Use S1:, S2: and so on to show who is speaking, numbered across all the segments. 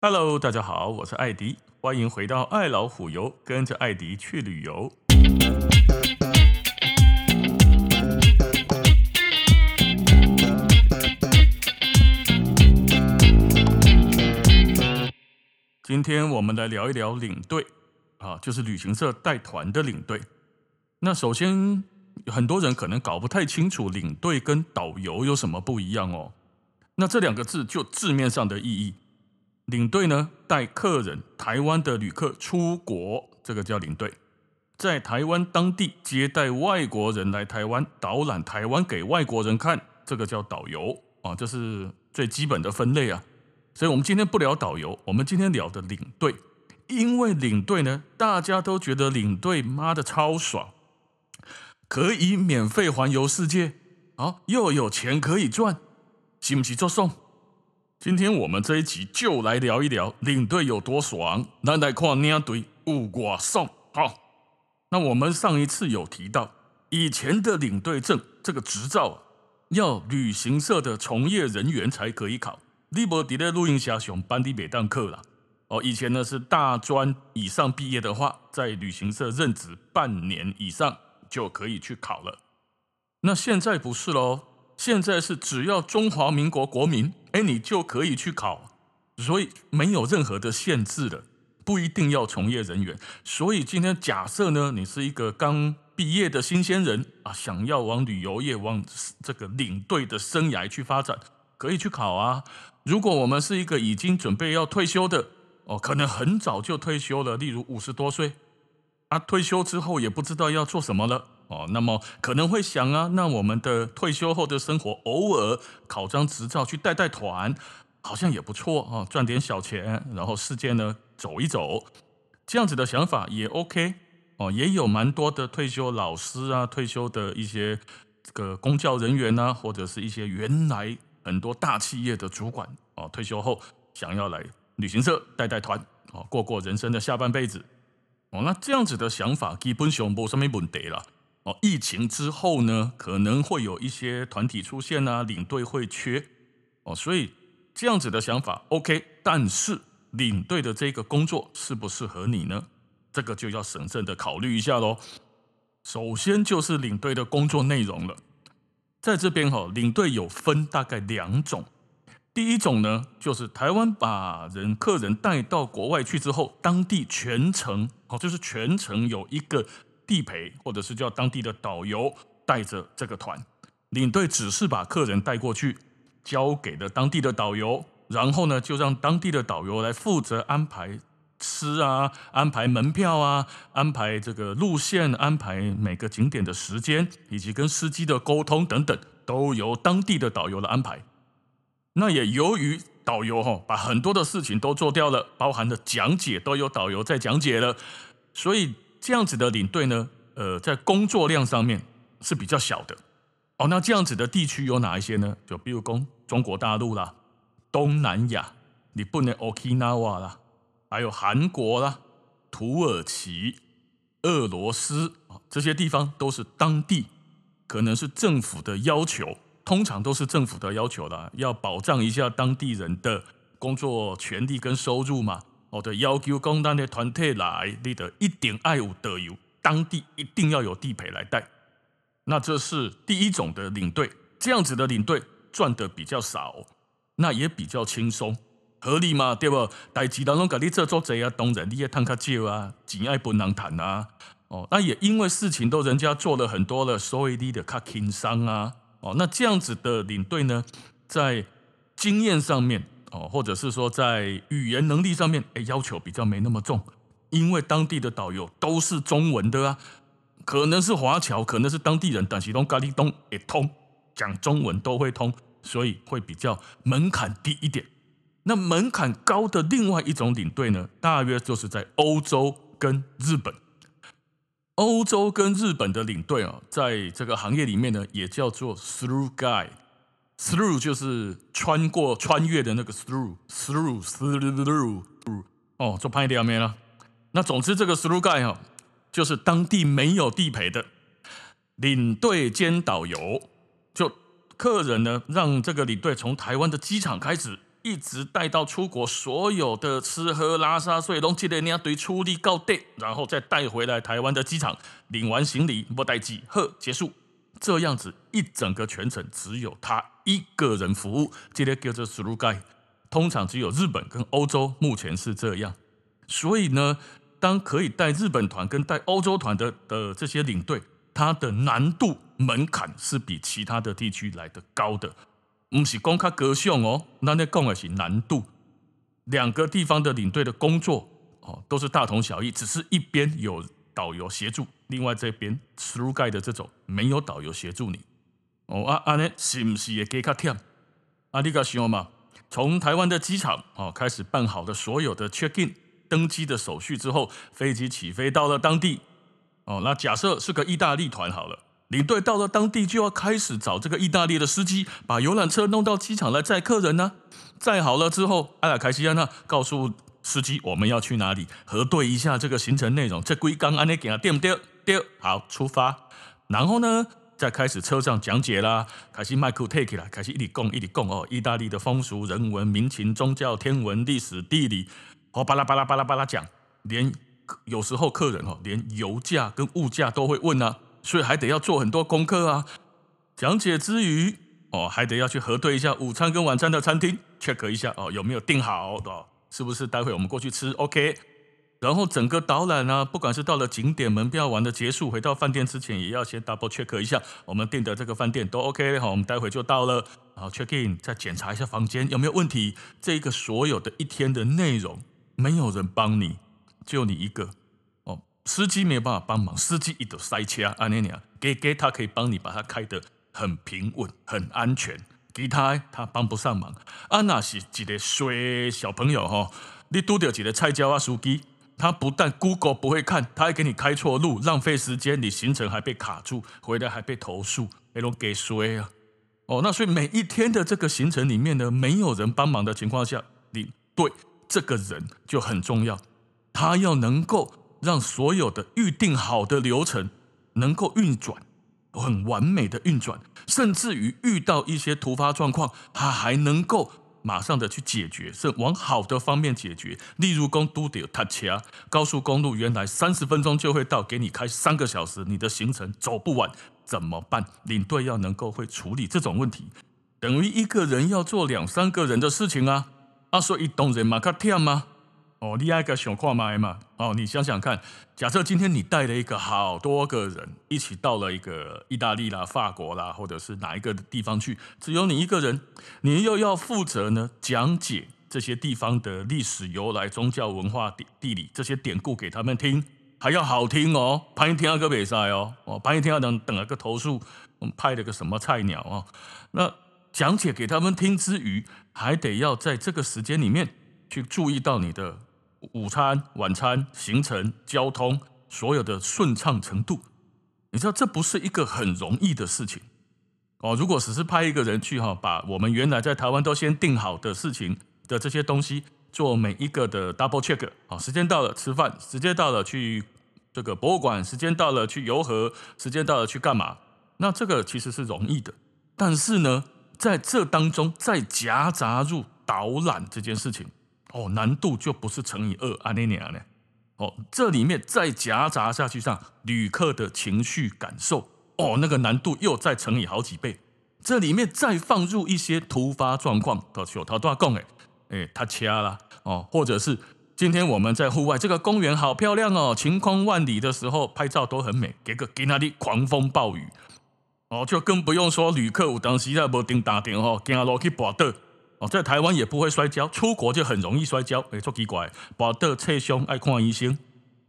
S1: Hello，大家好，我是艾迪，欢迎回到爱老虎游，跟着艾迪去旅游。今天我们来聊一聊领队啊，就是旅行社带团的领队。那首先，很多人可能搞不太清楚领队跟导游有什么不一样哦。那这两个字就字面上的意义。领队呢，带客人，台湾的旅客出国，这个叫领队；在台湾当地接待外国人来台湾，导览台湾给外国人看，这个叫导游啊，这是最基本的分类啊。所以，我们今天不聊导游，我们今天聊的领队，因为领队呢，大家都觉得领队妈的超爽，可以免费环游世界，啊，又有钱可以赚，是不是就送？今天我们这一集就来聊一聊领队有多爽，来来看领队有多爽。好，那我们上一次有提到，以前的领队证这个执照要旅行社的从业人员才可以考，你无伫咧录音室上班的每当课啦。哦，以前呢是大专以上毕业的话，在旅行社任职半年以上就可以去考了。那现在不是喽。现在是只要中华民国国民，哎，你就可以去考，所以没有任何的限制的，不一定要从业人员。所以今天假设呢，你是一个刚毕业的新鲜人啊，想要往旅游业、往这个领队的生涯去发展，可以去考啊。如果我们是一个已经准备要退休的，哦，可能很早就退休了，例如五十多岁，啊，退休之后也不知道要做什么了。哦，那么可能会想啊，那我们的退休后的生活，偶尔考张执照去带带团，好像也不错啊，赚点小钱，然后世界呢走一走，这样子的想法也 OK 哦，也有蛮多的退休老师啊，退休的一些这个公教人员啊，或者是一些原来很多大企业的主管哦，退休后想要来旅行社带带团哦，过过人生的下半辈子哦，那这样子的想法基本上没什么问题了。哦疫情之后呢，可能会有一些团体出现啊，领队会缺哦，所以这样子的想法 OK，但是领队的这个工作适不适合你呢？这个就要审慎的考虑一下喽。首先就是领队的工作内容了，在这边哈，领队有分大概两种，第一种呢，就是台湾把人客人带到国外去之后，当地全程哦，就是全程有一个。地陪或者是叫当地的导游带着这个团，领队只是把客人带过去，交给了当地的导游，然后呢，就让当地的导游来负责安排吃啊，安排门票啊，安排这个路线，安排每个景点的时间，以及跟司机的沟通等等，都由当地的导游来安排。那也由于导游哈把很多的事情都做掉了，包含的讲解都有导游在讲解了，所以。这样子的领队呢，呃，在工作量上面是比较小的哦。那这样子的地区有哪一些呢？就比如说中国大陆啦、东南亚、你不能 Okinawa 啦，还有韩国啦、土耳其、俄罗斯啊，这些地方都是当地可能是政府的要求，通常都是政府的要求啦，要保障一下当地人的工作权利跟收入嘛。我的要求，公单的团体来，你的一定爱有德游，当地一定要有地陪来带。那这是第一种的领队，这样子的领队赚的比较少，那也比较轻松，合理嘛？对不？代志当中，给你做做贼啊，当然你也贪卡少啊，钱爱不能谈啊。哦，那也因为事情都人家做了很多了，所以你的卡轻松啊。哦，那这样子的领队呢，在经验上面。哦，或者是说在语言能力上面，哎，要求比较没那么重，因为当地的导游都是中文的啊，可能是华侨，可能是当地人，但是都咖喱东也通，讲中文都会通，所以会比较门槛低一点。那门槛高的另外一种领队呢，大约就是在欧洲跟日本。欧洲跟日本的领队啊，在这个行业里面呢，也叫做 through guide。Through 就是穿过、穿越的那个 through，through，through，through，哦，做拍一点没了。那总之，这个 through guide 哈，就是当地没有地陪的领队兼导游，就客人呢，让这个领队从台湾的机场开始，一直带到出国，所有的吃喝拉撒睡都记得你要对处理搞定，然后再带回来台湾的机场领完行李，不带机，呵，结束。这样子一整个全程只有他一个人服务，这个叫做 through guy。通常只有日本跟欧洲目前是这样，所以呢，当可以带日本团跟带欧洲团的的这些领队，它的难度门槛是比其他的地区来得高的。不是讲较高尚哦，那那讲的是难度。两个地方的领队的工作哦，都是大同小异，只是一边有导游协助，另外这边 through guy 的这种没有导游协助你。哦啊啊呢，是不是也给较忝？啊，你个想嘛，从台湾的机场哦开始办好的所有的 check in 登机的手续之后，飞机起飞到了当地。哦，那假设是个意大利团好了。领队到了当地就要开始找这个意大利的司机，把游览车弄到机场来载客人呢、啊。载好了之后，阿拉凯西安娜告诉司机我们要去哪里，核对一下这个行程内容。这归刚安内给他对不对？对，好，出发。然后呢，再开始车上讲解啦，开始麦克 take 啦，开始一直讲一直讲哦，意大利的风俗、人文、民情、宗教、天文、历史、地理，哦，巴拉巴拉巴拉巴拉讲。连有时候客人哦，连油价跟物价都会问、啊。所以还得要做很多功课啊！讲解之余，哦，还得要去核对一下午餐跟晚餐的餐厅，check 一下哦，有没有订好哦，是不是待会我们过去吃？OK。然后整个导览呢，不管是到了景点门票玩的结束，回到饭店之前，也要先 double check 一下我们订的这个饭店都 OK 好，我们待会就到了，然后 check in，再检查一下房间有没有问题。这个所有的一天的内容，没有人帮你，就你一个。哦司机没有办法帮忙，司机一直塞车，阿尼尼亚给给他可以帮你把它开得很平稳、很安全。其他他帮不上忙。啊，那是一个衰小朋友哈，你拄到一个菜鸟啊司机，他不但 Google 不会看，他还给你开错路，浪费时间，你行程还被卡住，回来还被投诉，那种给衰啊！哦，那所以每一天的这个行程里面呢，没有人帮忙的情况下，你对这个人就很重要，他要能够。让所有的预定好的流程能够运转，很完美的运转，甚至于遇到一些突发状况，他还能够马上的去解决，是往好的方面解决。例如，公都得塔恰高速公路原来三十分钟就会到，给你开三个小时，你的行程走不完怎么办？领队要能够会处理这种问题，等于一个人要做两三个人的事情啊！啊，所以动人马卡跳吗？哦，你爱个想看麦嘛？哦，你想想看，假设今天你带了一个好多个人一起到了一个意大利啦、法国啦，或者是哪一个地方去，只有你一个人，你又要负责呢讲解这些地方的历史由来、宗教文化、地地理这些典故给他们听，还要好听哦，拍一天个比赛哦，哦，拍一天等等了个投诉，我们派了个什么菜鸟哦，那讲解给他们听之余，还得要在这个时间里面去注意到你的。午餐、晚餐、行程、交通，所有的顺畅程度，你知道这不是一个很容易的事情哦。如果只是派一个人去哈，把我们原来在台湾都先定好的事情的这些东西做每一个的 double check，好，时间到了吃饭，时间到了去这个博物馆，时间到了去游河，时间到了去干嘛？那这个其实是容易的，但是呢，在这当中再夹杂入导览这件事情。哦，难度就不是乘以二，阿尼尼亚呢？哦，这里面再夹杂下去上旅客的情绪感受，哦，那个难度又再乘以好几倍。这里面再放入一些突发状况，到时候他都要讲哎，他掐了哦，或者是今天我们在户外，这个公园好漂亮哦，晴空万里的时候拍照都很美，给个给那里狂风暴雨，哦，就更不用说旅客有当时在无停打电话，惊落去跋倒。哦，在台湾也不会摔跤，出国就很容易摔跤，哎，足奇怪，跋倒侧胸爱看医生，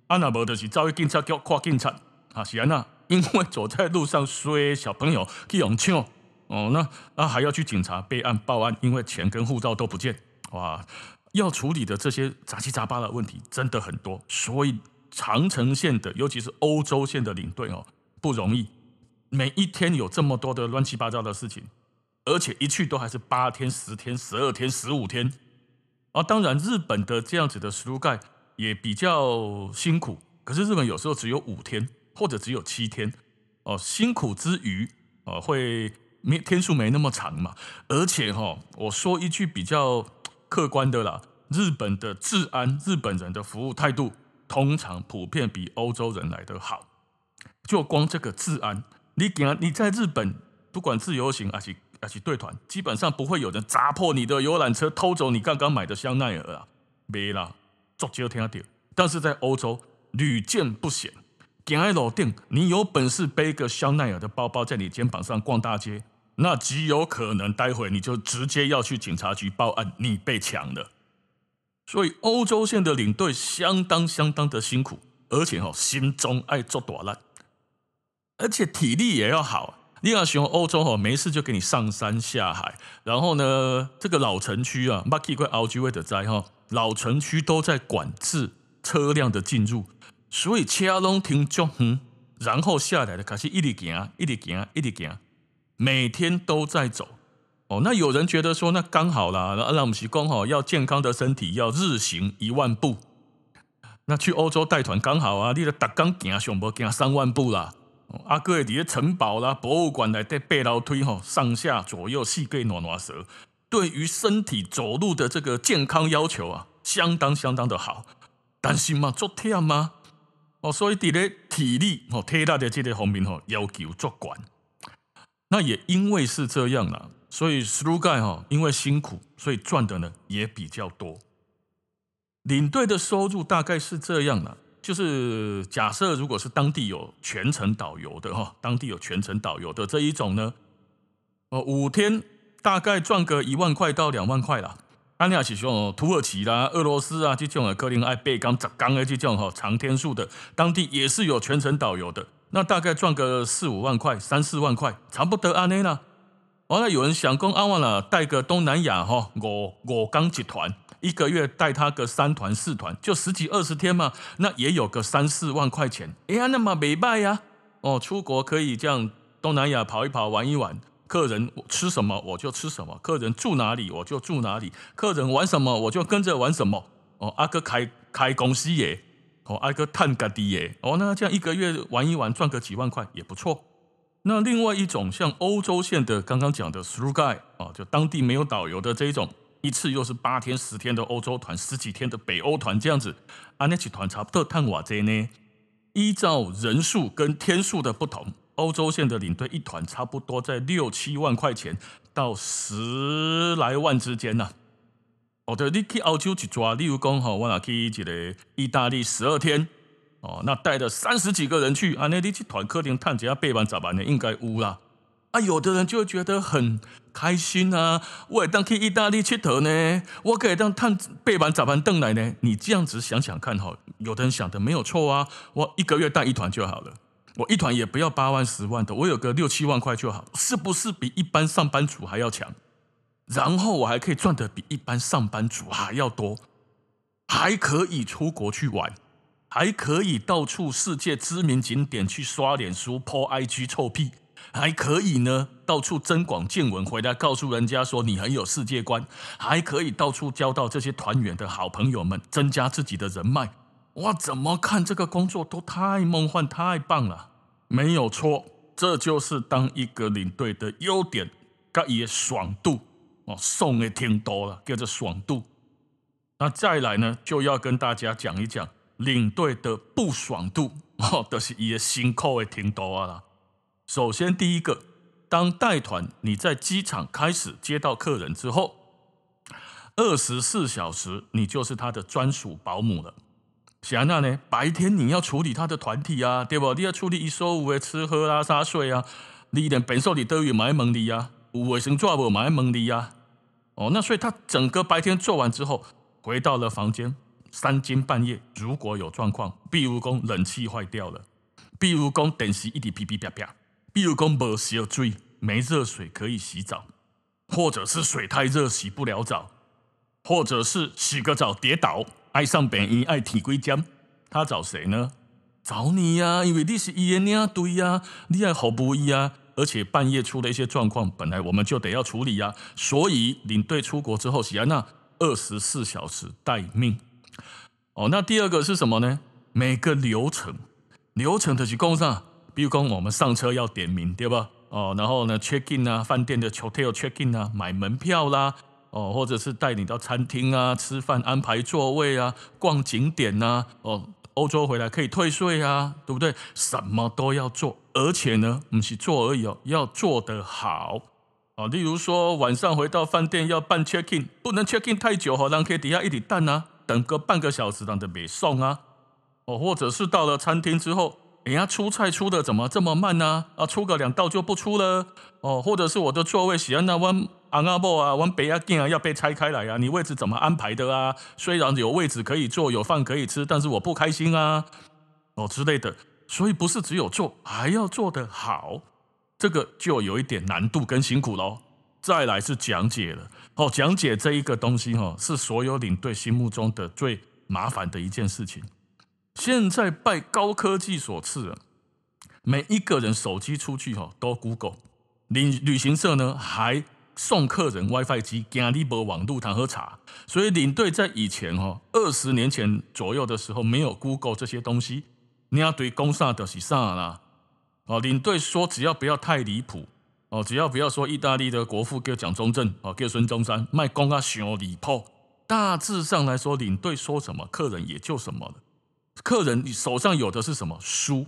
S1: 啊那无就是遭遇警察局看警察，啊是安那，因为走在路上摔小朋友去用抢，哦那那还要去警察备案报案，因为钱跟护照都不见，哇，要处理的这些杂七杂八的问题真的很多，所以长程线的，尤其是欧洲线的领队哦不容易，每一天有这么多的乱七八糟的事情。而且一去都还是八天、十天、十二天、十五天，啊，当然日本的这样子的 through guide 也比较辛苦，可是日本有时候只有五天或者只有七天，哦，辛苦之余，哦，会没天数没那么长嘛，而且哈，我说一句比较客观的啦，日本的治安、日本人的服务态度，通常普遍比欧洲人来得好。就光这个治安，你讲你在日本，不管自由行还是还是队团，基本上不会有人砸破你的游览车，偷走你刚刚买的香奈儿啊，没啦，足少听到。但是在欧洲屡见不鲜，行在路顶，你有本事背个香奈儿的包包在你肩膀上逛大街，那极有可能待会你就直接要去警察局报案，你被抢了。所以欧洲线的领队相当相当的辛苦，而且哈心中爱做大烂。而且体力也要好，你要喜欢欧洲哈，没事就给你上山下海。然后呢，这个老城区啊，马基怪奥居威的在哈，老城区都在管制车辆的进入，所以车龙停足，然后下来的开始一直行，一直行，一直行，每天都在走。哦，那有人觉得说，那刚好啦，那我们是讲好要健康的身体要日行一万步，那去欧洲带团刚好啊，你的达刚行上不行三万步啦。阿哥的城堡啦，博物馆来的背楼梯吼，上下左右细个暖暖蛇，对于身体走路的这个健康要求啊，相当相当的好。担心嘛？做忝吗？哦，所以伫咧体力哦、体力的这个方面吼，要求足悬。那也因为是这样啦，所以 through guide 哈，因为辛苦，所以赚的呢也比较多。领队的收入大概是这样啦。就是假设，如果是当地有全程导游的哈，当地有全程导游的这一种呢，哦，五天大概赚个一万块到两万块啦。安尼亚是说土耳其啦、俄罗斯啊这种的，可能爱八天十天的这种哈长天数的，当地也是有全程导游的，那大概赚个四五万块、三四万块，差不多安尼啦。完了，有人想讲阿万啦，带个东南亚哈五五天集团。一个月带他个三团四团，就十几二十天嘛，那也有个三四万块钱。哎呀，那么没卖呀？哦，出国可以这样东南亚跑一跑，玩一玩。客人吃什么我就吃什么，客人住哪里我就住哪里，客人玩什么我就跟着玩什么。哦，阿哥开开公司耶，哦，阿哥探个地耶。哦，那这样一个月玩一玩，赚个几万块也不错。那另外一种像欧洲线的，刚刚讲的 through guide 啊，就当地没有导游的这一种。一次又是八天十天的欧洲团，十几天的北欧团，这样子，安，那几团差不多探瓦这呢？依照人数跟天数的不同，欧洲线的领队一团差不多在六七万块钱到十来万之间呐、啊。哦，对，你去欧洲去抓，例如讲哈，我那去一个意大利十二天，哦，那带着三十几个人去，啊，那你去团客厅探几下八万十万的应该有啦。啊，有的人就会觉得很开心啊！我也当去意大利佚佗呢，我可以当探背板早盘凳来呢。你这样子想想看哈，有的人想的没有错啊。我一个月带一团就好了，我一团也不要八万十万的，我有个六七万块就好，是不是比一般上班族还要强？然后我还可以赚得比一般上班族还要多，还可以出国去玩，还可以到处世界知名景点去刷脸书、po IG 臭屁。还可以呢，到处增广见闻，回来告诉人家说你很有世界观，还可以到处交到这些团员的好朋友们，增加自己的人脉。哇，怎么看这个工作都太梦幻、太棒了，没有错，这就是当一个领队的优点，它也爽度哦，送的挺多了，叫做爽度。那再来呢，就要跟大家讲一讲领队的不爽度哦，都、就是也辛苦的挺多了。首先，第一个，当带团你在机场开始接到客人之后，二十四小时你就是他的专属保姆了。想那呢？白天你要处理他的团体啊，对不？你要处理一所有的吃喝拉撒睡啊，你连本寿你都有买蒙你啊，有卫生纸无买蒙你啊。哦，那所以他整个白天做完之后，回到了房间，三更半夜如果有状况，比如说冷气坏掉了，比如说电视一直噼噼啪啪。比如讲没洗水，没热水可以洗澡，或者是水太热洗不了澡，或者是洗个澡跌倒，爱上病院爱体龟浆，他找谁呢？找你呀、因为你是医院领队呀，你爱服务伊啊，而且半夜出了一些状况，本来我们就得要处理呀，所以领队出国之后，喜安娜二十四小时待命。哦，那第二个是什么呢？每个流程，流程的是讲啥？比如讲，我们上车要点名，对吧？哦，然后呢，check in 啊，饭店的 hotel check in 啊，买门票啦，哦，或者是带你到餐厅啊吃饭，安排座位啊，逛景点呐、啊，哦，欧洲回来可以退税啊，对不对？什么都要做，而且呢，不是做而已哦，要做得好哦。例如说，晚上回到饭店要办 check in，不能 check in 太久，好让可以底下一点蛋啊，等个半个小时，让他别送啊。哦，或者是到了餐厅之后。人家出菜出的怎么这么慢呢？啊，出个两道就不出了哦，或者是我的座位喜欢那弯昂阿布啊，弯北亚镜啊，要被拆开来啊，你位置怎么安排的啊？虽然有位置可以坐，有饭可以吃，但是我不开心啊，哦之类的，所以不是只有做，还要做得好，这个就有一点难度跟辛苦喽。再来是讲解了，哦，讲解这一个东西哈，是所有领队心目中的最麻烦的一件事情。现在拜高科技所赐，每一个人手机出去哈都 Google，旅旅行社呢还送客人 WiFi 机，惊你没网路谈喝茶。所以领队在以前哈二十年前左右的时候没有 Google 这些东西，你要对公啥的是啥啦？哦，领队说只要不要太离谱哦，只要不要说意大利的国父叫蒋中正哦，叫孙中山卖公啊想离谱，大致上来说，领队说什么，客人也就什么了。客人，你手上有的是什么书？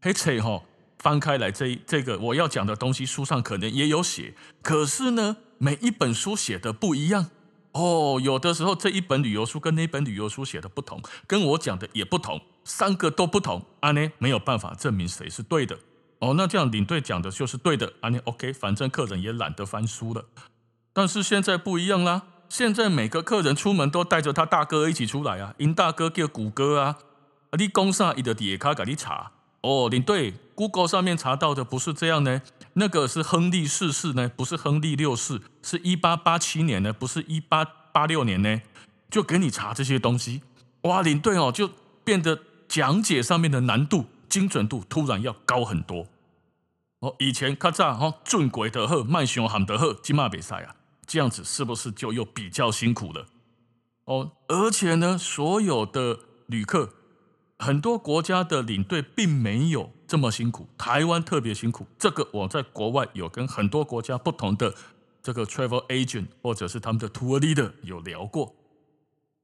S1: 嘿，切哈，翻开来这这个我要讲的东西，书上可能也有写。可是呢，每一本书写的不一样哦。有的时候这一本旅游书跟那本旅游书写的不同，跟我讲的也不同，三个都不同，啊呢没有办法证明谁是对的哦。那这样领队讲的就是对的，啊呢 OK，反正客人也懒得翻书了。但是现在不一样啦，现在每个客人出门都带着他大哥一起出来啊，因大哥叫谷歌啊。你讲啥，伊就底下给你查哦。领队，Google 上面查到的不是这样呢，那个是亨利四世呢，不是亨利六世，是一八八七年呢，不是一八八六年呢，就给你查这些东西。哇，领队哦，就变得讲解上面的难度、精准度突然要高很多。哦，以前咔嚓哈，准鬼的贺，卖熊喊的贺，金马比赛啊，这样子是不是就又比较辛苦了？哦，而且呢，所有的旅客。很多国家的领队并没有这么辛苦，台湾特别辛苦。这个我在国外有跟很多国家不同的这个 travel agent 或者是他们的 tour leader 有聊过。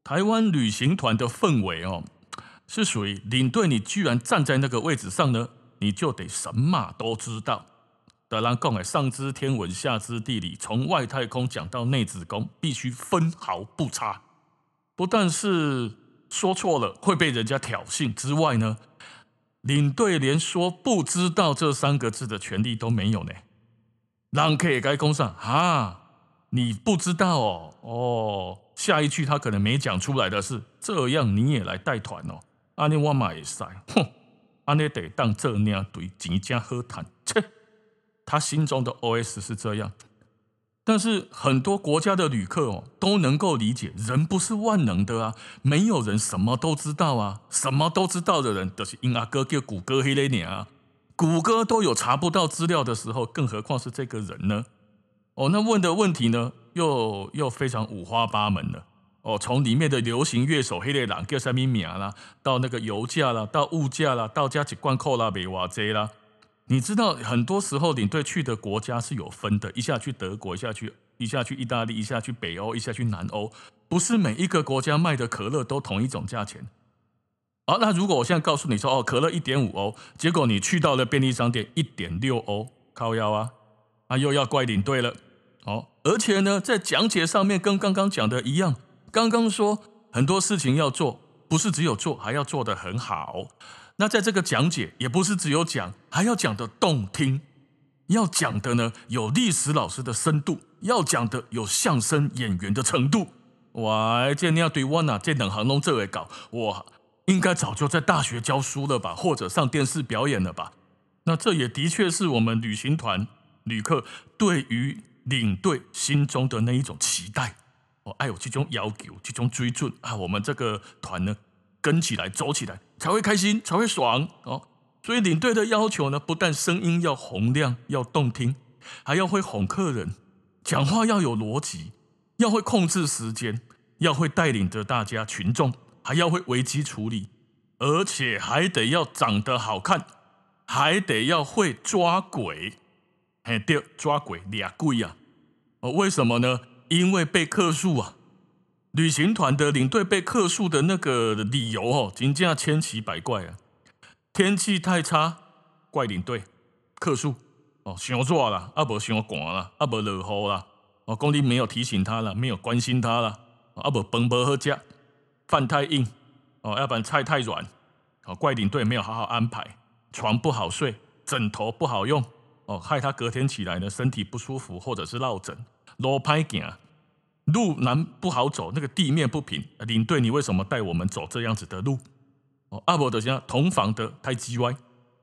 S1: 台湾旅行团的氛围哦，是属于领队，你居然站在那个位置上呢，你就得什么都知道。德兰贡哎，上知天文，下知地理，从外太空讲到内子宫，必须分毫不差。不但是。说错了会被人家挑衅之外呢，领队连说不知道这三个字的权利都没有呢。让 K 该攻上啊，你不知道哦哦，下一句他可能没讲出来的是这样，你也来带团哦？阿尼我马也塞，哼，阿尼得当这样对几家喝谈，切，他心中的 OS 是这样。但是很多国家的旅客哦都能够理解，人不是万能的啊，没有人什么都知道啊，什么都知道的人都是因阿哥叫谷歌黑雷尼啊，谷歌都有查不到资料的时候，更何况是这个人呢？哦，那问的问题呢，又又非常五花八门了。哦，从里面的流行乐手黑雷狼叫什么名啦，到那个油价啦，到物价啦，到加几罐扣啦，没瓦贼啦。你知道很多时候领队去的国家是有分的，一下去德国，一下去一下去意大利，一下去北欧，一下去南欧，不是每一个国家卖的可乐都同一种价钱。好，那如果我现在告诉你说，哦，可乐一点五欧，结果你去到了便利商店一点六欧，靠腰啊，啊又要怪领队了。哦，而且呢，在讲解上面跟刚刚讲的一样，刚刚说很多事情要做，不是只有做，还要做得很好。那在这个讲解也不是只有讲，还要讲的动听，要讲的呢有历史老师的深度，要讲的有相声演员的程度。哇，这你要对我哪这两行弄这位搞，我应该早就在大学教书了吧，或者上电视表演了吧？那这也的确是我们旅行团旅客对于领队心中的那一种期待。哦，哎呦，这种要求，这种追逐啊，我们这个团呢跟起来走起来。才会开心，才会爽哦。所以领队的要求呢，不但声音要洪亮、要动听，还要会哄客人，讲话要有逻辑，要会控制时间，要会带领着大家群众，还要会危机处理，而且还得要长得好看，还得要会抓鬼。嘿，对，抓鬼俩贵啊！哦，为什么呢？因为被客数啊，旅行团的领队被客诉的那个理由哦，真正千奇百怪啊。天气太差，怪领队，客诉哦，伤热啦，啊无伤寒啦，啊无落雨啦，哦，讲你没有提醒他了，没有关心他了，啊无饭不好食，饭太硬，哦，要不然菜太软，哦，怪领队没有好好安排，床不好睡，枕头不好用。哦，害他隔天起来呢，身体不舒服，或者是落枕，路歹行，路难不好走，那个地面不平。领队，你为什么带我们走这样子的路？哦，阿伯的像同房的太叽歪，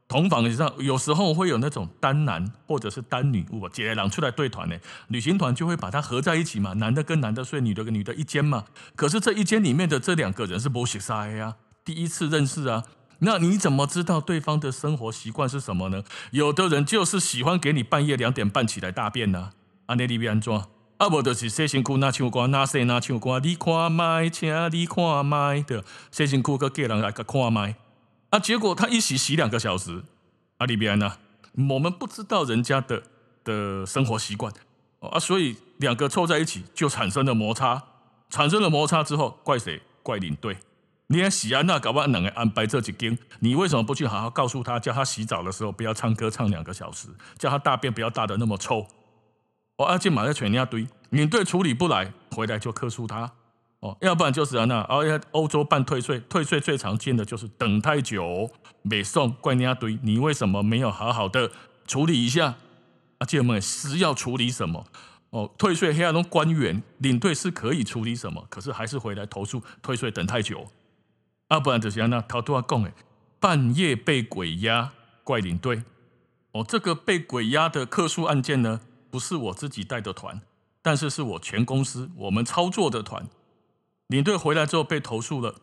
S1: 同房的上有时候会有那种单男或者是单女，我姐俩出来对团呢，旅行团就会把它合在一起嘛，男的跟男的睡，女的跟女的一间嘛。可是这一间里面的这两个人是不熟悉呀，第一次认识啊。那你怎么知道对方的生活习惯是什么呢？有的人就是喜欢给你半夜两点半起来大便呐，啊，那里边安怎？啊，无就是洗身躯那唱歌，那洗那唱歌，你看麦，请你看麦的洗身躯，个叫人来个看麦。啊，结果他一洗洗两个小时，啊，里边呢，我们不知道人家的的生活习惯，啊，所以两个凑在一起就产生了摩擦，产生了摩擦之后，怪谁？怪领队。你看喜安娜搞不好两个安排这几间，你为什么不去好好告诉他，叫他洗澡的时候不要唱歌唱两个小时，叫他大便不要大得那么臭。哦，阿健马在全家堆，领队处理不来，回来就克诉他。哦，要不然就是啊，那哦，欧洲办退税，退税最常见的就是等太久，没送，怪人家堆，你为什么没有好好的处理一下？阿健们是要处理什么？哦，退税黑暗中官员领队是可以处理什么？可是还是回来投诉退税等太久。啊，不然就是那头拄仔讲的，半夜被鬼压，怪领队。哦，这个被鬼压的客诉案件呢，不是我自己带的团，但是是我全公司我们操作的团。领队回来之后被投诉了，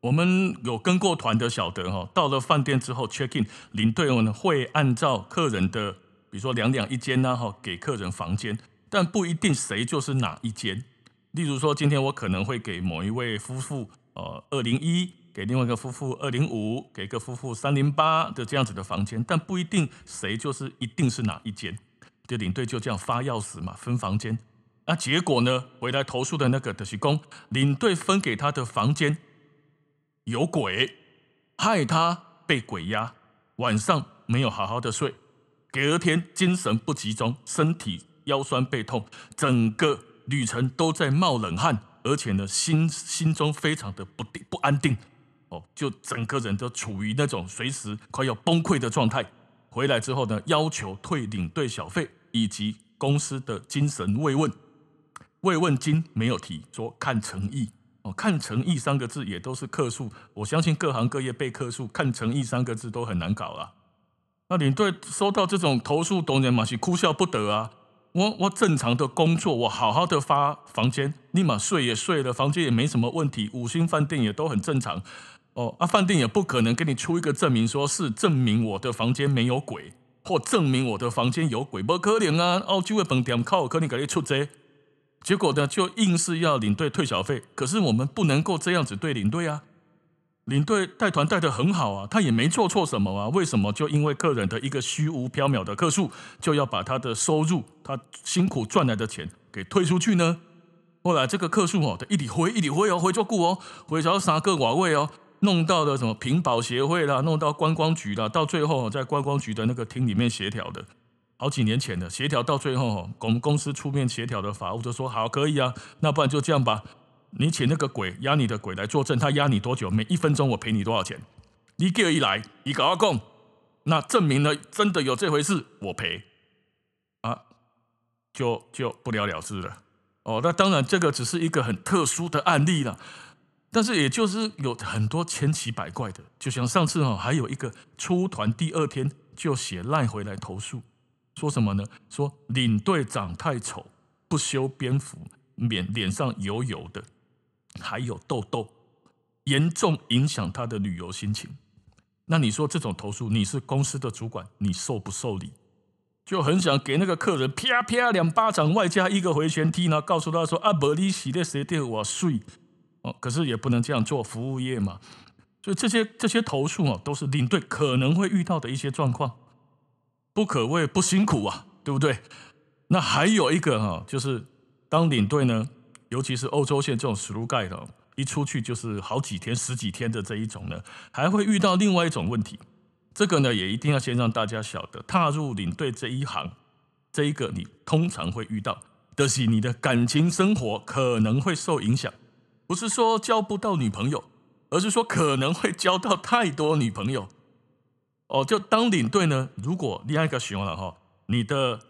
S1: 我们有跟过团的晓得哈，到了饭店之后 check in，领队呢会按照客人的，比如说两两一间呐哈，给客人房间，但不一定谁就是哪一间。例如说，今天我可能会给某一位夫妇。呃，二零一给另外一个夫妇二零五，给一个夫妇三零八的这样子的房间，但不一定谁就是一定是哪一间，就领队就这样发钥匙嘛，分房间。那结果呢，回来投诉的那个德西公领队分给他的房间有鬼，害他被鬼压，晚上没有好好的睡，隔天精神不集中，身体腰酸背痛，整个旅程都在冒冷汗。而且呢，心心中非常的不定不安定，哦，就整个人都处于那种随时快要崩溃的状态。回来之后呢，要求退领队小费以及公司的精神慰问，慰问金没有提，说看诚意哦，看诚意三个字也都是客数。我相信各行各业被客数，看诚意三个字都很难搞啊。那领队收到这种投诉，当然嘛是哭笑不得啊。我我正常的工作，我好好的发房间，立马睡也睡了，房间也没什么问题，五星饭店也都很正常。哦，啊，饭店也不可能给你出一个证明，说是证明我的房间没有鬼，或证明我的房间有鬼，不可能啊！澳洲的饭店靠可能给你出这，结果呢，就硬是要领队退小费，可是我们不能够这样子对领队啊。领队带团带得很好啊，他也没做错什么啊，为什么就因为客人的一个虚无缥缈的客诉，就要把他的收入、他辛苦赚来的钱给退出去呢？后来这个客诉哦，他一直回一直回哦，回足久哦，回到三个外位哦，弄到了什么屏保协会啦，弄到观光局啦，到最后在观光局的那个厅里面协调的，好几年前的协调，到最后我们公司出面协调的法务就说好可以啊，那不然就这样吧。你请那个鬼压你的鬼来作证，他压你多久？每一分钟我赔你多少钱？你给我一来，你搞阿共，那证明了真的有这回事，我赔啊，就就不了了之了。哦，那当然这个只是一个很特殊的案例了，但是也就是有很多千奇百怪的，就像上次哦，还有一个出团第二天就写赖回来投诉，说什么呢？说领队长太丑，不修边幅，脸脸上油油的。还有痘痘，严重影响他的旅游心情。那你说这种投诉，你是公司的主管，你受不受理？就很想给那个客人啪啪两巴掌，外加一个回旋踢呢，告诉他说：“啊，不你洗的鞋垫我碎。”哦，可是也不能这样做，服务业嘛。所以这些这些投诉啊，都是领队可能会遇到的一些状况，不可谓不辛苦啊，对不对？那还有一个哈，就是当领队呢，尤其是欧洲线这种 through guide 的，一出去就是好几天、十几天的这一种呢，还会遇到另外一种问题。这个呢，也一定要先让大家晓得，踏入领队这一行，这一个你通常会遇到的是你的感情生活可能会受影响，不是说交不到女朋友，而是说可能会交到太多女朋友。哦，就当领队呢，如果另外一个循环了哈，你的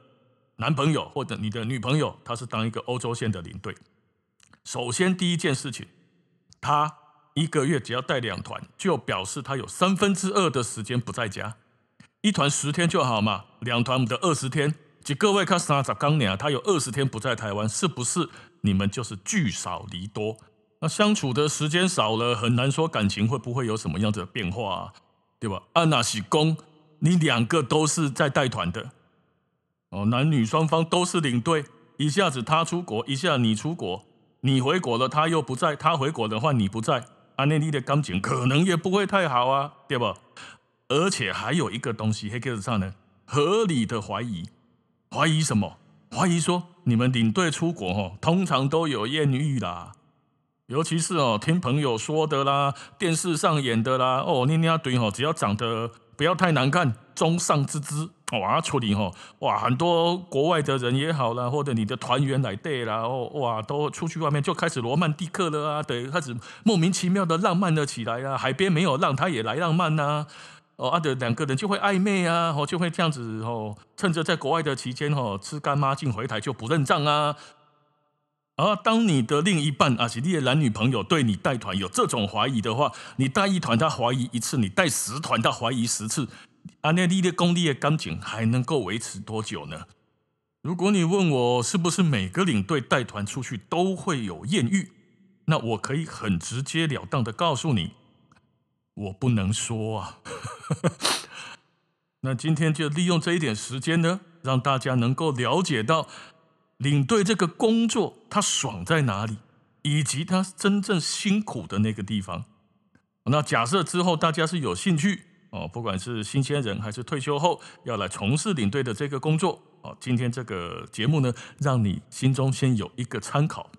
S1: 男朋友或者你的女朋友，他是当一个欧洲线的领队，首先第一件事情，他。一个月只要带两团，就表示他有三分之二的时间不在家。一团十天就好嘛，两团的二十天，就各位看三十刚年，他有二十天不在台湾，是不是你们就是聚少离多？那相处的时间少了，很难说感情会不会有什么样的变化啊，对吧？安娜喜公，你两个都是在带团的，哦，男女双方都是领队，一下子他出国，一下你出国，你回国了，他又不在，他回国的话你不在。安内利的感情可能也不会太好啊，对吧？而且还有一个东西，黑格子上呢，合理的怀疑，怀疑什么？怀疑说你们领队出国哦，通常都有艳遇啦，尤其是哦，听朋友说的啦，电视上演的啦，哦，你那堆哦，只要长得不要太难看，中上之姿。哇，处理吼，哇，很多国外的人也好啦，或者你的团员来对啦，哦，哇，都出去外面就开始罗曼蒂克了啊，对，开始莫名其妙的浪漫了起来啊，海边没有浪，他也来浪漫呐、哦，啊的两个人就会暧昧啊，哦，就会这样子哦，趁着在国外的期间哦，吃干妈净回台就不认账啊，而当你的另一半啊，是你的男女朋友对你带团有这种怀疑的话，你带一团他怀疑一次，你带十团他怀疑十次。阿内利的功力的感情还能够维持多久呢？如果你问我是不是每个领队带团出去都会有艳遇，那我可以很直截了当的告诉你，我不能说啊。那今天就利用这一点时间呢，让大家能够了解到领队这个工作他爽在哪里，以及他真正辛苦的那个地方。那假设之后大家是有兴趣。哦，不管是新鲜人还是退休后要来从事领队的这个工作，哦，今天这个节目呢，让你心中先有一个参考。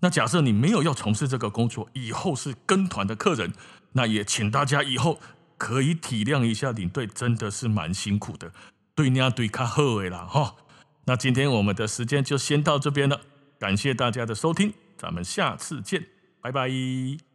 S1: 那假设你没有要从事这个工作，以后是跟团的客人，那也请大家以后可以体谅一下，领队真的是蛮辛苦的，对呀对卡好的啦哈。那今天我们的时间就先到这边了，感谢大家的收听，咱们下次见，拜拜。